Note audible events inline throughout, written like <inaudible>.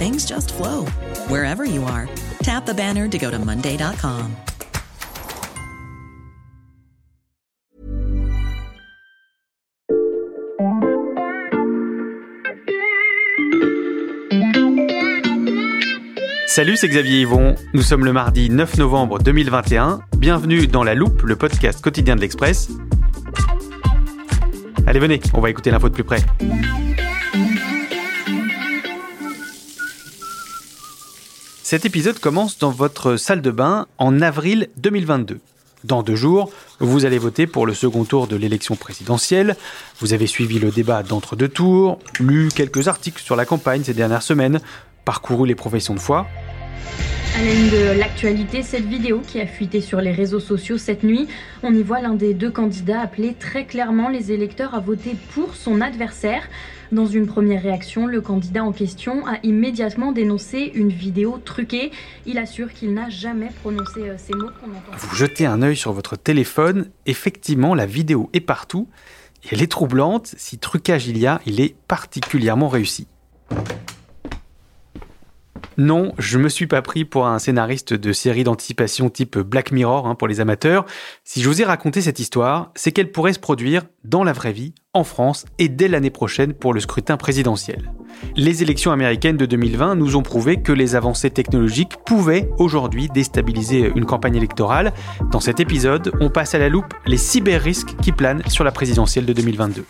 things just flow wherever you are. Tap the banner to go to Monday.com. Salut, c'est Xavier Yvon. Nous sommes le mardi 9 novembre 2021. Bienvenue dans La Loupe, le podcast quotidien de l'Express. Allez, venez, on va écouter l'info de plus près. Cet épisode commence dans votre salle de bain en avril 2022. Dans deux jours, vous allez voter pour le second tour de l'élection présidentielle. Vous avez suivi le débat d'entre-deux tours, lu quelques articles sur la campagne ces dernières semaines, parcouru les professions de foi. À la une de l'actualité, cette vidéo qui a fuité sur les réseaux sociaux cette nuit, on y voit l'un des deux candidats appeler très clairement les électeurs à voter pour son adversaire. Dans une première réaction, le candidat en question a immédiatement dénoncé une vidéo truquée. Il assure qu'il n'a jamais prononcé euh, ces mots qu'on entend. Vous jetez un œil sur votre téléphone, effectivement la vidéo est partout, et elle est troublante, si trucage il y a, il est particulièrement réussi. Non, je me suis pas pris pour un scénariste de série d'anticipation type Black Mirror hein, pour les amateurs. Si je vous ai raconté cette histoire, c'est qu'elle pourrait se produire dans la vraie vie, en France et dès l'année prochaine pour le scrutin présidentiel. Les élections américaines de 2020 nous ont prouvé que les avancées technologiques pouvaient aujourd'hui déstabiliser une campagne électorale. Dans cet épisode, on passe à la loupe les cyber-risques qui planent sur la présidentielle de 2022.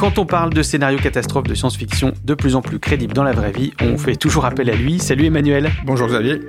Quand on parle de scénarios catastrophes de science-fiction de plus en plus crédibles dans la vraie vie, on fait toujours appel à lui. Salut Emmanuel. Bonjour Xavier.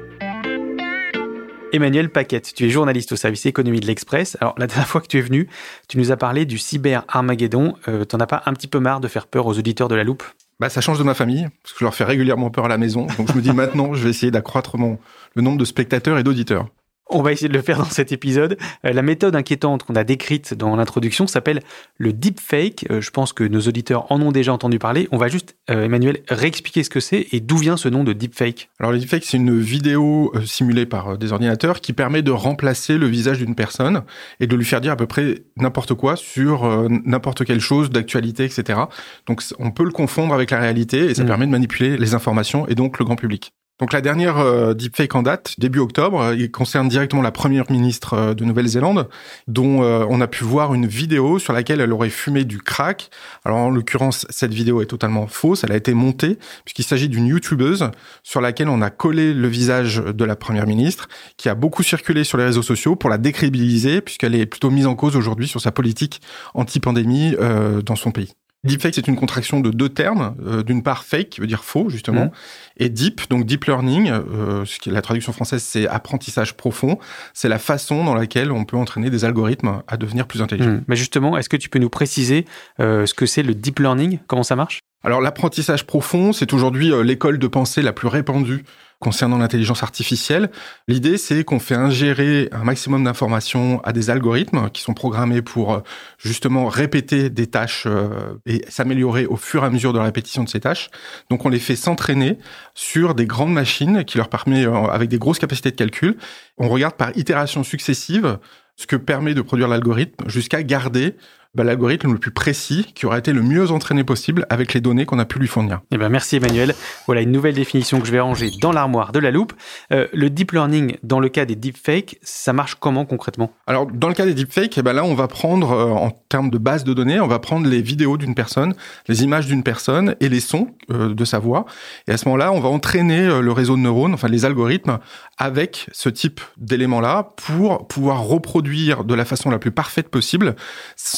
Emmanuel Paquette, tu es journaliste au service économie de l'Express. Alors la dernière fois que tu es venu, tu nous as parlé du cyber Armageddon. Euh, T'en as pas un petit peu marre de faire peur aux auditeurs de la loupe? Bah, ça change de ma famille, parce que je leur fais régulièrement peur à la maison. Donc je me dis <laughs> maintenant, je vais essayer d'accroître mon, le nombre de spectateurs et d'auditeurs. On va essayer de le faire dans cet épisode. Euh, la méthode inquiétante qu'on a décrite dans l'introduction s'appelle le deepfake. Euh, je pense que nos auditeurs en ont déjà entendu parler. On va juste, euh, Emmanuel, réexpliquer ce que c'est et d'où vient ce nom de deepfake. Alors le deepfake, c'est une vidéo simulée par des ordinateurs qui permet de remplacer le visage d'une personne et de lui faire dire à peu près n'importe quoi sur n'importe quelle chose d'actualité, etc. Donc on peut le confondre avec la réalité et ça Mm. permet de manipuler les informations et donc le grand public. Donc la dernière euh, deepfake en date, début octobre, euh, il concerne directement la première ministre euh, de Nouvelle-Zélande, dont on a pu voir une vidéo sur laquelle elle aurait fumé du crack. Alors en l'occurrence, cette vidéo est totalement fausse, elle a été montée puisqu'il s'agit d'une youtubeuse sur laquelle on a collé le visage de la première ministre, qui a beaucoup circulé sur les réseaux sociaux pour la décrédibiliser puisqu'elle est plutôt mise en cause aujourd'hui sur sa politique anti-pandémie dans son pays. Deepfake, c'est une contraction de deux termes. Euh, D'une part, fake, qui veut dire faux, justement, Mhm. et deep, donc deep learning, euh, ce qui est la traduction française, c'est apprentissage profond. C'est la façon dans laquelle on peut entraîner des algorithmes à devenir plus intelligents. Hmm. Mais justement, est-ce que tu peux nous préciser euh, ce que c'est le deep learning? Comment ça marche? Alors l'apprentissage profond, c'est aujourd'hui euh, l'école de pensée la plus répandue concernant l'intelligence artificielle. L'idée, c'est qu'on fait ingérer un maximum d'informations à des algorithmes qui sont programmés pour euh, justement répéter des tâches euh, et s'améliorer au fur et à mesure de la répétition de ces tâches. Donc on les fait s'entraîner sur des grandes machines qui leur permet, avec des grosses capacités de calcul, on regarde par itération successive ce que permet de produire l'algorithme jusqu'à garder bah, l'algorithme le plus précis qui aura été le mieux entraîné possible avec les données qu'on a pu lui fournir. Eh ben merci Emmanuel. Voilà une nouvelle définition que je vais ranger dans l'armoire de la loupe. Euh, le deep learning, dans le cas des deepfakes, ça marche comment concrètement? Alors dans le cas des deepfakes, eh ben là on va prendre euh, en termes de base de données, on va prendre les vidéos d'une personne, les images d'une personne et les sons euh, de sa voix. Et à ce moment-là, on va entraîner le réseau de neurones, enfin les algorithmes, avec ce type d'éléments-là pour pouvoir reproduire de la façon la plus parfaite possible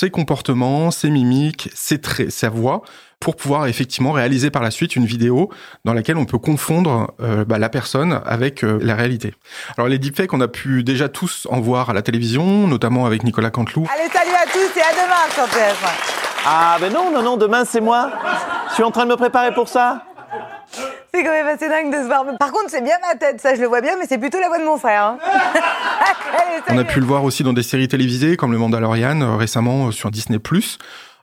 comportements, ses mimiques, ses traits, sa voix, pour pouvoir effectivement réaliser par la suite une vidéo dans laquelle on peut confondre euh, bah, la personne avec euh, la réalité. Alors les deepfakes, on a pu déjà tous en voir à la télévision, notamment avec Nicolas Canteloup. Allez, salut à tous et à demain sur TF1. Ah ben non, non, non, demain c'est moi. Je suis en train de me préparer pour ça. C'est quand même assez dingue de se voir. Par contre, c'est bien ma tête, ça je le vois bien, mais c'est plutôt la voix de mon frère. Hein. <laughs> On a pu le voir aussi dans des séries télévisées comme Le Mandalorian euh, récemment euh, sur Disney+.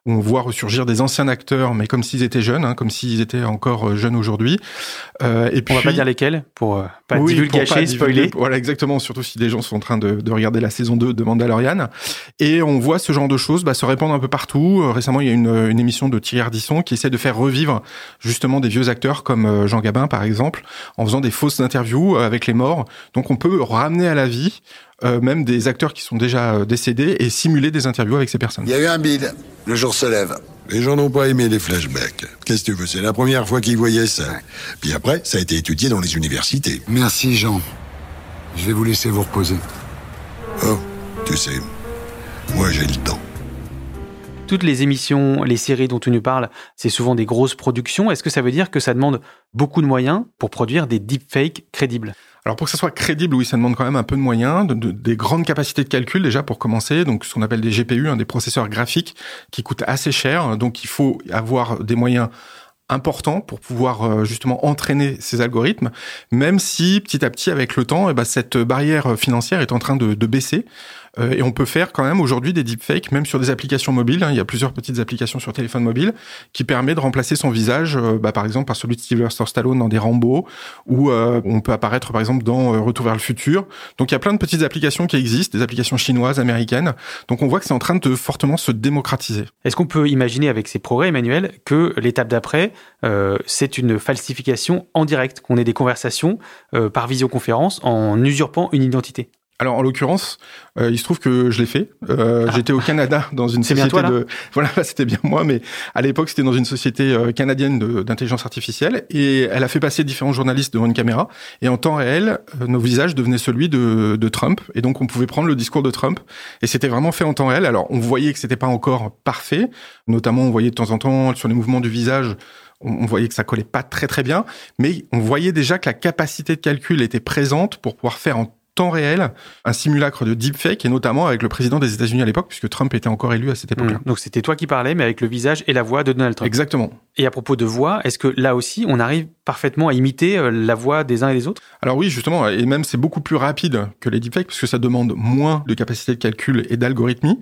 On voit ressurgir des anciens acteurs, mais comme s'ils étaient jeunes, hein, comme s'ils étaient encore euh, jeunes aujourd'hui. Euh, et puis, on va pas dire lesquels pour euh, pas oui, divulgacher, spoiler. Voilà, exactement. Surtout si des gens sont en train de, de, regarder la saison 2 de Mandalorian. Et on voit ce genre de choses bah, se répandre un peu partout. Euh, récemment, il y a une, une émission de Thierry Ardisson qui essaie de faire revivre justement des vieux acteurs comme Jean Gabin, par exemple, en faisant des fausses interviews avec les morts. Donc, on peut ramener à la vie euh, même des acteurs qui sont déjà euh, décédés et simuler des interviews avec ces personnes. Il y a eu un bide, le jour se lève. Les gens n'ont pas aimé les flashbacks. Qu'est-ce que tu veux, c'est la première fois qu'ils voyaient ça. Puis après, ça a été étudié dans les universités. Merci Jean. Je vais vous laisser vous reposer. Oh, tu sais, moi j'ai le temps. Toutes les émissions, les séries dont tu nous parles, c'est souvent des grosses productions. Est-ce que ça veut dire que ça demande beaucoup de moyens pour produire des deepfakes crédibles? Alors pour que ça soit crédible, oui, ça demande quand même un peu de moyens, de, des grandes capacités de calcul déjà pour commencer, donc ce qu'on appelle des GPU, hein, des processeurs graphiques qui coûtent assez cher, donc il faut avoir des moyens importants pour pouvoir euh, justement entraîner ces algorithmes, même si petit à petit avec le temps, eh ben, cette barrière financière est en train de baisser. Euh, et on peut faire quand même aujourd'hui des deepfakes, même sur des applications mobiles. Hein. il y a plusieurs petites applications sur téléphone mobile qui permet de remplacer son visage, euh, bah, par exemple par celui de Sylvester Stallone dans des Rambo, ou euh, on peut apparaître par exemple dans Retour vers le futur. Donc il y a plein de petites applications qui existent, des applications chinoises, américaines. Donc on voit que c'est en train de fortement se démocratiser. Est-ce qu'on peut imaginer avec ces progrès, Emmanuel, que l'étape d'après, c'est une falsification en direct, qu'on ait des conversations par visioconférence en usurpant une identité? Alors en l'occurrence, euh, il se trouve que je l'ai fait. Euh, ah. J'étais au Canada <laughs> dans une société bien toi, de <laughs> voilà, c'était bien moi, mais à l'époque c'était dans une société euh, canadienne d'intelligence artificielle et elle a fait passer différents journalistes devant une caméra et en temps réel, euh, nos visages devenaient celui de, de, Trump et donc on pouvait prendre le discours de Trump et c'était vraiment fait en temps réel. Alors on voyait que c'était pas encore parfait, notamment on voyait de temps en temps sur les mouvements du visage on voyait que ça collait pas très très bien, mais on voyait déjà que la capacité de calcul était présente pour pouvoir faire en temps réel un simulacre de deepfake et notamment avec le président des États-Unis à l'époque puisque Trump était encore élu à cette époque-là. Mmh. Donc c'était toi qui parlais mais avec le visage et la voix de Donald Trump. Exactement. Et à propos de voix, est-ce que là aussi on arrive parfaitement à imiter euh, la voix des uns et des autres? Alors oui, justement et même c'est beaucoup plus rapide que les deepfakes parce que ça demande moins de capacité de calcul et d'algorithmie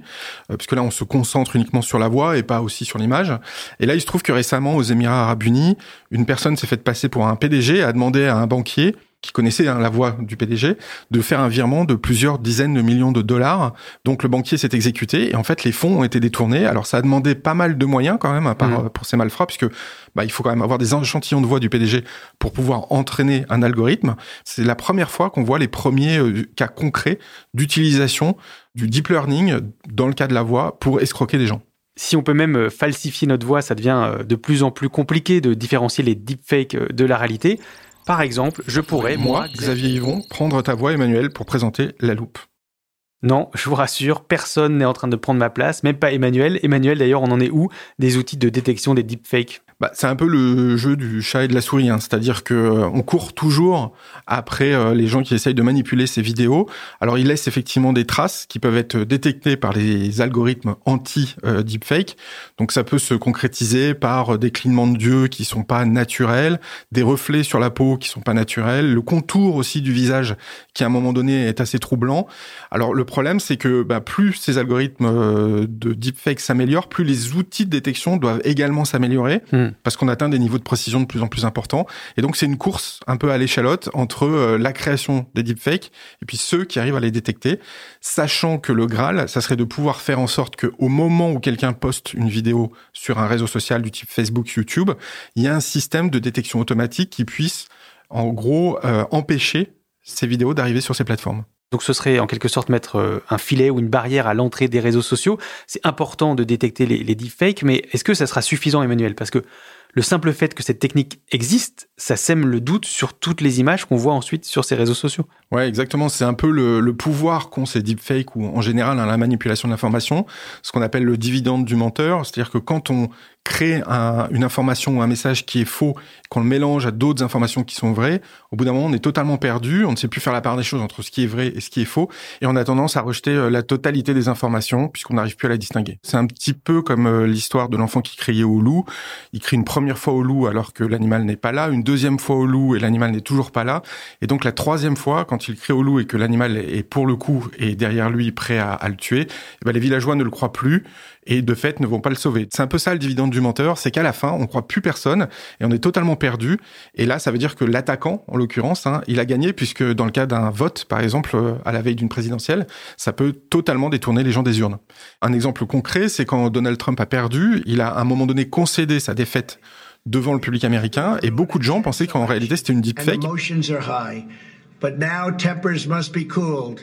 euh, puisque là on se concentre uniquement sur la voix et pas aussi sur l'image. Et là il se trouve que récemment aux Émirats Arabes Unis, une personne s'est faite passer pour un PDG et a demandé à un banquier qui connaissait hein, la voix du PDG, de faire un virement de plusieurs dizaines de millions de dollars. Donc le banquier s'est exécuté et en fait les fonds ont été détournés. Alors ça a demandé pas mal de moyens quand même hein, par, mmh. pour ces malfrats, puisque bah, il faut quand même avoir des échantillons de voix du PDG pour pouvoir entraîner un algorithme. C'est la première fois qu'on voit les premiers euh, cas concrets d'utilisation du deep learning dans le cas de la voix pour escroquer des gens. Si on peut même euh, falsifier notre voix, ça devient euh, de plus en plus compliqué de différencier les deepfakes de la réalité. Par exemple, je pourrais, moi, Xavier Yvon, prendre ta voix, Emmanuel, pour présenter la loupe. Non, je vous rassure, personne n'est en train de prendre ma place, même pas Emmanuel. Emmanuel, d'ailleurs, on en est où? Des outils de détection des deepfakes bah, c'est un peu le jeu du chat et de la souris, hein. c'est-à-dire que euh, on court toujours après euh, les gens qui essayent de manipuler ces vidéos. Alors ils laissent effectivement des traces qui peuvent être détectées par les algorithmes anti-deepfake. Donc ça peut se concrétiser par des clignements de yeux qui sont pas naturels, des reflets sur la peau qui sont pas naturels, le contour aussi du visage qui à un moment donné est assez troublant. Alors le problème c'est que bah, plus ces algorithmes euh, de deepfake s'améliorent, plus les outils de détection doivent également s'améliorer. Hmm. Hmm. parce qu'on atteint des niveaux de précision de plus en plus importants. Et donc c'est une course un peu à l'échalote entre euh, la création des deepfakes et puis ceux qui arrivent à les détecter, sachant que le Graal, ça serait de pouvoir faire en sorte que au moment où quelqu'un poste une vidéo sur un réseau social du type Facebook, YouTube, il y a un système de détection automatique qui puisse en gros euh, empêcher ces vidéos d'arriver sur ces plateformes. Donc ce serait en quelque sorte mettre euh, un filet ou une barrière à l'entrée des réseaux sociaux. C'est important de détecter les, les deepfakes, mais est-ce que ça sera suffisant, Emmanuel? Parce que le simple fait que cette technique existe, ça sème le doute sur toutes les images qu'on voit ensuite sur ces réseaux sociaux. Ouais, exactement. C'est un peu le, pouvoir qu'ont ces deepfakes ou en général hein, la manipulation de l'information, ce qu'on appelle le dividende du menteur. C'est-à-dire que quand on crée un, une information ou un message qui est faux, qu'on le mélange à d'autres informations qui sont vraies, au bout d'un moment, on est totalement perdu, on ne sait plus faire la part des choses entre ce qui est vrai et ce qui est faux, et on a tendance à rejeter euh, la totalité des informations puisqu'on n'arrive plus à la distinguer. C'est un petit peu comme euh, l'histoire de l'enfant qui criait au loup. Il crie une première fois au loup alors que l'animal n'est pas là, une deuxième fois au loup et l'animal n'est toujours pas là, et donc la troisième fois, quand il crie au loup et que l'animal est pour le coup et derrière lui prêt à, le tuer, eh ben les villageois ne le croient plus et de fait ne vont pas le sauver. C'est un peu ça le dividende du menteur, c'est qu'à la fin, on croit plus personne et on est totalement perdu. Et là, ça veut dire que l'attaquant, en l'occurrence, hein, il a gagné puisque dans le cas d'un vote, par exemple, euh, à la veille d'une présidentielle, ça peut totalement détourner les gens des urnes. Un exemple concret, c'est quand Donald Trump a perdu, il a à un moment donné concédé sa défaite devant le public américain et beaucoup de gens pensaient qu'en réalité c'était une deepfake.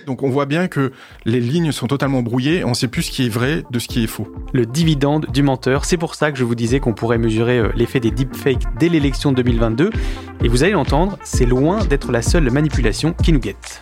Donc on voit bien que les lignes sont totalement brouillées, on ne sait plus ce qui est vrai de ce qui est faux. Le dividende du menteur, c'est pour ça que je vous disais qu'on pourrait mesurer euh, l'effet des deepfakes dès l'élection 2022. Et vous allez l'entendre, c'est loin d'être la seule manipulation qui nous guette.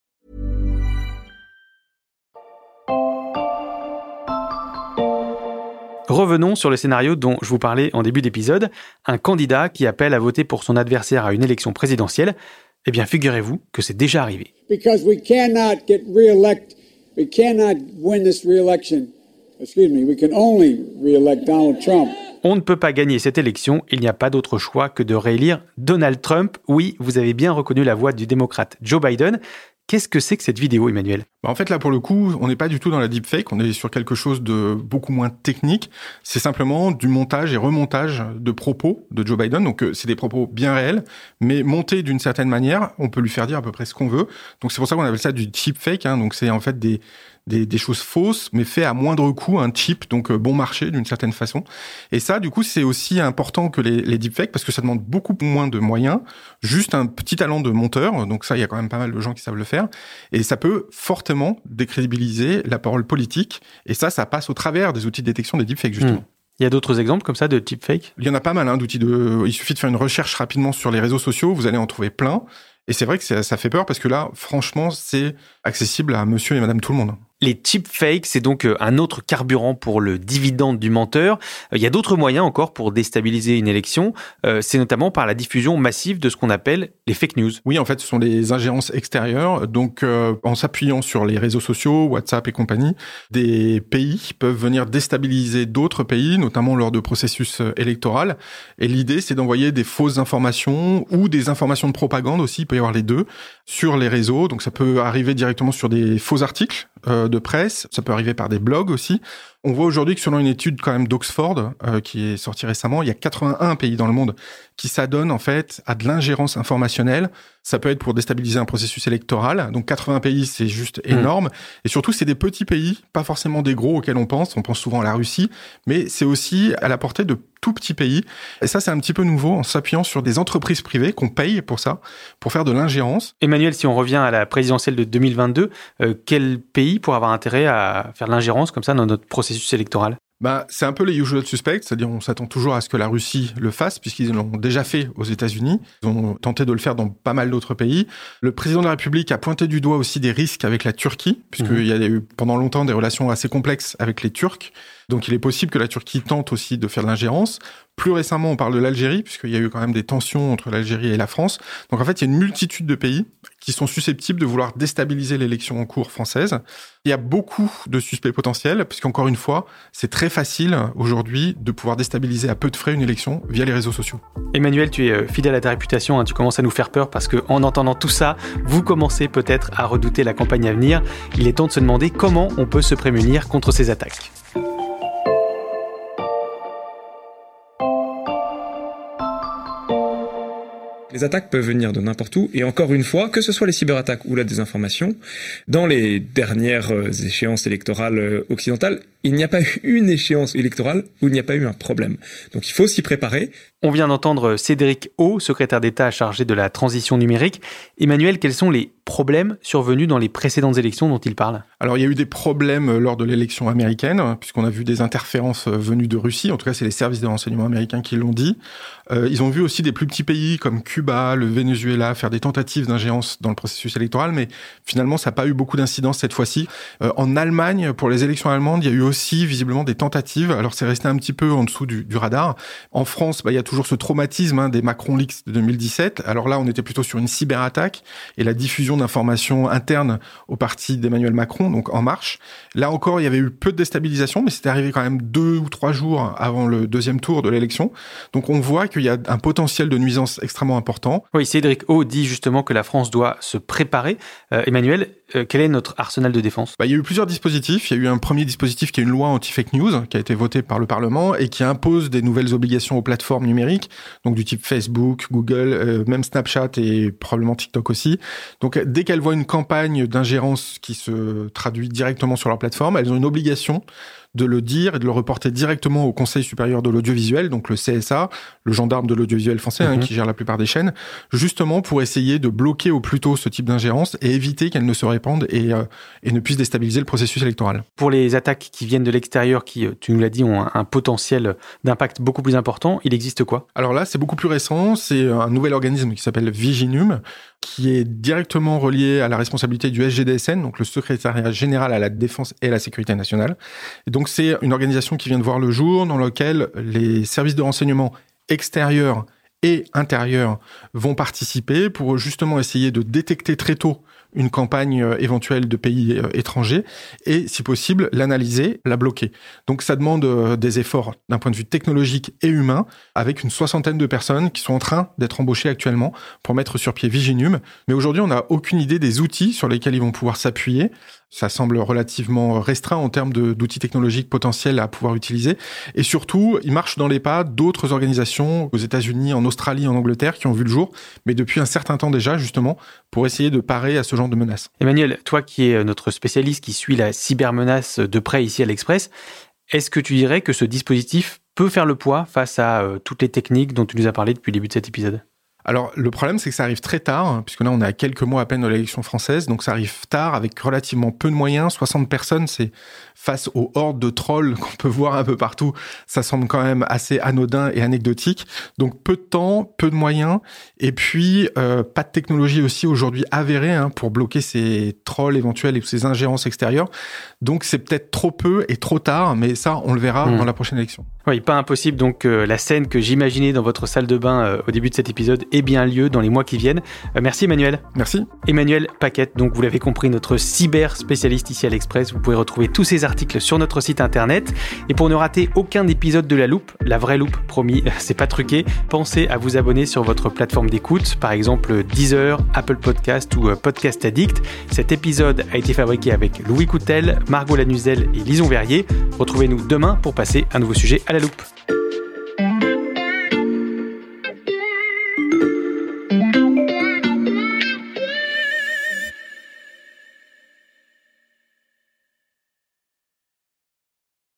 Revenons sur le scénario dont je vous parlais en début d'épisode, un candidat qui appelle à voter pour son adversaire à une élection présidentielle. Eh bien, figurez-vous que c'est déjà arrivé. because we cannot get reelect. We cannot win this reelection. Excuse me. We can only reelect Donald Trump. On ne peut pas gagner cette élection, il n'y a pas d'autre choix que de réélire Donald Trump. Oui, vous avez bien reconnu la voix du démocrate Joe Biden. Qu'est-ce que c'est que cette vidéo, Emmanuel? Bah, en fait, là, pour le coup, on n'est pas du tout dans la deepfake, on est sur quelque chose de beaucoup moins technique. C'est simplement du montage et remontage de propos de Joe Biden. Donc, euh, c'est des propos bien réels, mais montés d'une certaine manière. On peut lui faire dire à peu près ce qu'on veut. Donc, c'est pour ça qu'on appelle ça du deepfake. Hein. Donc, c'est en fait des, des, des choses fausses, mais fait à moindre coût, un cheap, donc euh, bon marché d'une certaine façon. Et ça, du coup, c'est aussi important que les, les deepfakes parce que ça demande beaucoup moins de moyens, juste un petit talent de monteur. Donc ça, il y a quand même pas mal de gens qui savent le faire. Et ça peut fortement décrédibiliser la parole politique. Et ça, ça passe au travers des outils de détection des deepfakes, justement. Hmm. Il y a d'autres exemples comme ça de deepfake Il y en a pas mal hein, d'outils de. Il suffit de faire une recherche rapidement sur les réseaux sociaux, vous allez en trouver plein. Et c'est vrai que ça, ça fait peur parce que là, franchement, c'est accessible à monsieur et madame tout le monde. Les deepfakes, c'est donc euh, un autre carburant pour le dividende du menteur. Euh, Il y a d'autres moyens encore pour déstabiliser une élection. Euh, C'est notamment par la diffusion massive de ce qu'on appelle les fake news. Oui, en fait, ce sont des ingérences extérieures. Donc, euh, en s'appuyant sur les réseaux sociaux, WhatsApp et compagnie, des pays peuvent venir déstabiliser d'autres pays, notamment lors de processus électoraux. Et l'idée, c'est d'envoyer des fausses informations ou des informations de propagande aussi, il peut y avoir les deux, sur les réseaux. Donc, ça peut arriver directement sur des faux articles euh, de presse, ça peut arriver par des blogs aussi. On voit aujourd'hui que selon une étude quand même d'Oxford euh, qui est sortie récemment, il y a 81 pays dans le monde qui s'adonnent en fait à de l'ingérence informationnelle. Ça peut être pour déstabiliser un processus électoral. Donc 80 pays, c'est juste énorme. Et surtout, c'est des petits pays, pas forcément des gros auxquels on pense. On pense souvent à la Russie, mais c'est aussi à la portée de tout petits pays. Et ça, c'est un petit peu nouveau en s'appuyant sur des entreprises privées qu'on paye pour ça, pour faire de l'ingérence. Emmanuel, si on revient à la présidentielle de 2022, euh, quel pays pourrait avoir intérêt à faire de l'ingérence comme ça dans notre processus électoral? Bah, c'est un peu les usual suspects, c'est-à-dire on s'attend toujours à ce que la Russie le fasse, puisqu'ils l'ont déjà fait aux États-Unis. Ils ont tenté de le faire dans pas mal d'autres pays. Le président de la République a pointé du doigt aussi des risques avec la Turquie, puisqu'il mmh. y a eu pendant longtemps des relations assez complexes avec les Turcs. Donc il est possible que la Turquie tente aussi de faire de l'ingérence. Plus récemment, on parle de l'Algérie, puisqu'il y a eu quand même des tensions entre l'Algérie et la France. Donc en fait, il y a une multitude de pays qui sont susceptibles de vouloir déstabiliser l'élection en cours française. Il y a beaucoup de suspects potentiels, puisqu'encore une fois, c'est très facile aujourd'hui de pouvoir déstabiliser à peu de frais une élection via les réseaux sociaux. Emmanuel, tu es euh, fidèle à ta réputation, hein. tu commences à nous faire peur parce qu'en entendant tout ça, vous commencez peut-être à redouter la campagne à venir. Il est temps de se demander comment on peut se prémunir contre ces attaques. Les attaques peuvent venir de n'importe où, et encore une fois, que ce soit les cyberattaques ou la désinformation, dans les dernières euh, échéances électorales euh, occidentales, il n'y a pas eu une échéance électorale où il n'y a pas eu un problème. Donc il faut s'y préparer. On vient d'entendre Cédric O, secrétaire d'État chargé de la transition numérique. Emmanuel, quels sont les problèmes survenus dans les précédentes élections dont il parle? Alors il y a eu des problèmes lors de l'élection américaine, puisqu'on a vu des interférences venues de Russie, en tout cas c'est les services de renseignement américains qui l'ont dit. Euh, ils ont vu aussi des plus petits pays comme Cuba, le Venezuela faire des tentatives d'ingérence dans le processus électoral, mais finalement ça n'a pas eu beaucoup d'incidence cette fois-ci. Euh, en Allemagne, pour les élections allemandes, il y a eu aussi visiblement des tentatives. Alors c'est resté un petit peu en dessous du, radar. En France, bah, il y a toujours ce traumatisme hein, des Macron Leaks de 2017. Alors là, on était plutôt sur une cyberattaque et la diffusion d'informations internes au parti d'Emmanuel Macron, donc En Marche. Là encore, il y avait eu peu de déstabilisation, mais c'était arrivé quand même deux ou trois jours avant le deuxième tour de l'élection. Donc on voit qu'il y a un potentiel de nuisance extrêmement important. Oui, Cédric O dit justement que la France doit se préparer. Euh, Emmanuel, euh, quel est notre arsenal de défense? Bah, Il y a eu plusieurs dispositifs. Il y a eu un premier dispositif qui est une loi anti-fake news qui a été votée par le Parlement et qui impose des nouvelles obligations aux plateformes numériques, donc du type Facebook, Google, euh, même Snapchat et probablement TikTok aussi. Donc dès qu'elles voient une campagne d'ingérence qui se traduit directement sur leur plateforme, elles ont une obligation de le dire et de le reporter directement au Conseil supérieur de l'audiovisuel, donc le CSA, le gendarme de l'audiovisuel français, hein, mhm. qui gère la plupart des chaînes, justement pour essayer de bloquer au plus tôt ce type d'ingérence et éviter qu'elle ne se répande et, euh, et ne puisse déstabiliser le processus électoral. Pour les attaques qui viennent de l'extérieur, qui, euh, tu nous l'as dit, ont un, potentiel d'impact beaucoup plus important, il existe quoi? Alors là, c'est beaucoup plus récent, c'est un nouvel organisme qui s'appelle Viginum, qui est directement relié à la responsabilité du SGDSN, donc le secrétariat général à la défense et à la sécurité nationale. Et donc c'est une organisation qui vient de voir le jour, dans laquelle les services de renseignement extérieurs et intérieurs vont participer pour justement essayer de détecter très tôt une campagne euh, éventuelle de pays euh, étrangers et, si possible, l'analyser, la bloquer. Donc ça demande euh, des efforts d'un point de vue technologique et humain, avec une soixantaine de personnes qui sont en train d'être embauchées actuellement pour mettre sur pied Viginum. Mais aujourd'hui, on n'a aucune idée des outils sur lesquels ils vont pouvoir s'appuyer. Ça semble relativement restreint en termes d'outils technologiques potentiels à pouvoir utiliser. Et surtout, ils marchent dans les pas d'autres organisations aux États-Unis, en Australie, en Angleterre, qui ont vu le jour, mais depuis un certain temps déjà, justement, pour essayer de parer à ce genre de menaces. Emmanuel, toi qui es notre spécialiste qui suit la cybermenace de près ici à l'Express, est-ce que tu dirais que ce dispositif peut faire le poids face à euh, toutes les techniques dont tu nous as parlé depuis le début de cet épisode? Alors le problème c'est que ça arrive très tard, hein, puisque là on est à quelques mois à peine de l'élection française, donc ça arrive tard avec relativement peu de moyens, 60 personnes, c'est face aux hordes de trolls qu'on peut voir un peu partout, ça semble quand même assez anodin et anecdotique. Donc peu de temps, peu de moyens, et puis euh, pas de technologie aussi aujourd'hui avérée hein, pour bloquer ces trolls éventuels et ces ingérences extérieures. Donc c'est peut-être trop peu et trop tard, mais ça on le verra hmm. dans la prochaine élection. Oui, pas impossible donc euh, la scène que j'imaginais dans votre salle de bain euh, au début de cet épisode ait bien lieu dans les mois qui viennent. merci Emmanuel. Merci. Emmanuel Paquette, donc vous l'avez compris, notre cyber spécialiste ici à l'Express. Vous pouvez retrouver tous ces articles sur notre site internet. Et pour ne rater aucun épisode de La Loupe, la vraie loupe, promis, <laughs> c'est pas truqué, pensez à vous abonner sur votre plateforme d'écoute, par exemple Deezer, Apple Podcast ou euh, Podcast Addict. Cet épisode a été fabriqué avec Louis Coutel, Margot Lanuzel et Lison Verrier. Retrouvez-nous demain pour passer un nouveau sujet à la loupe.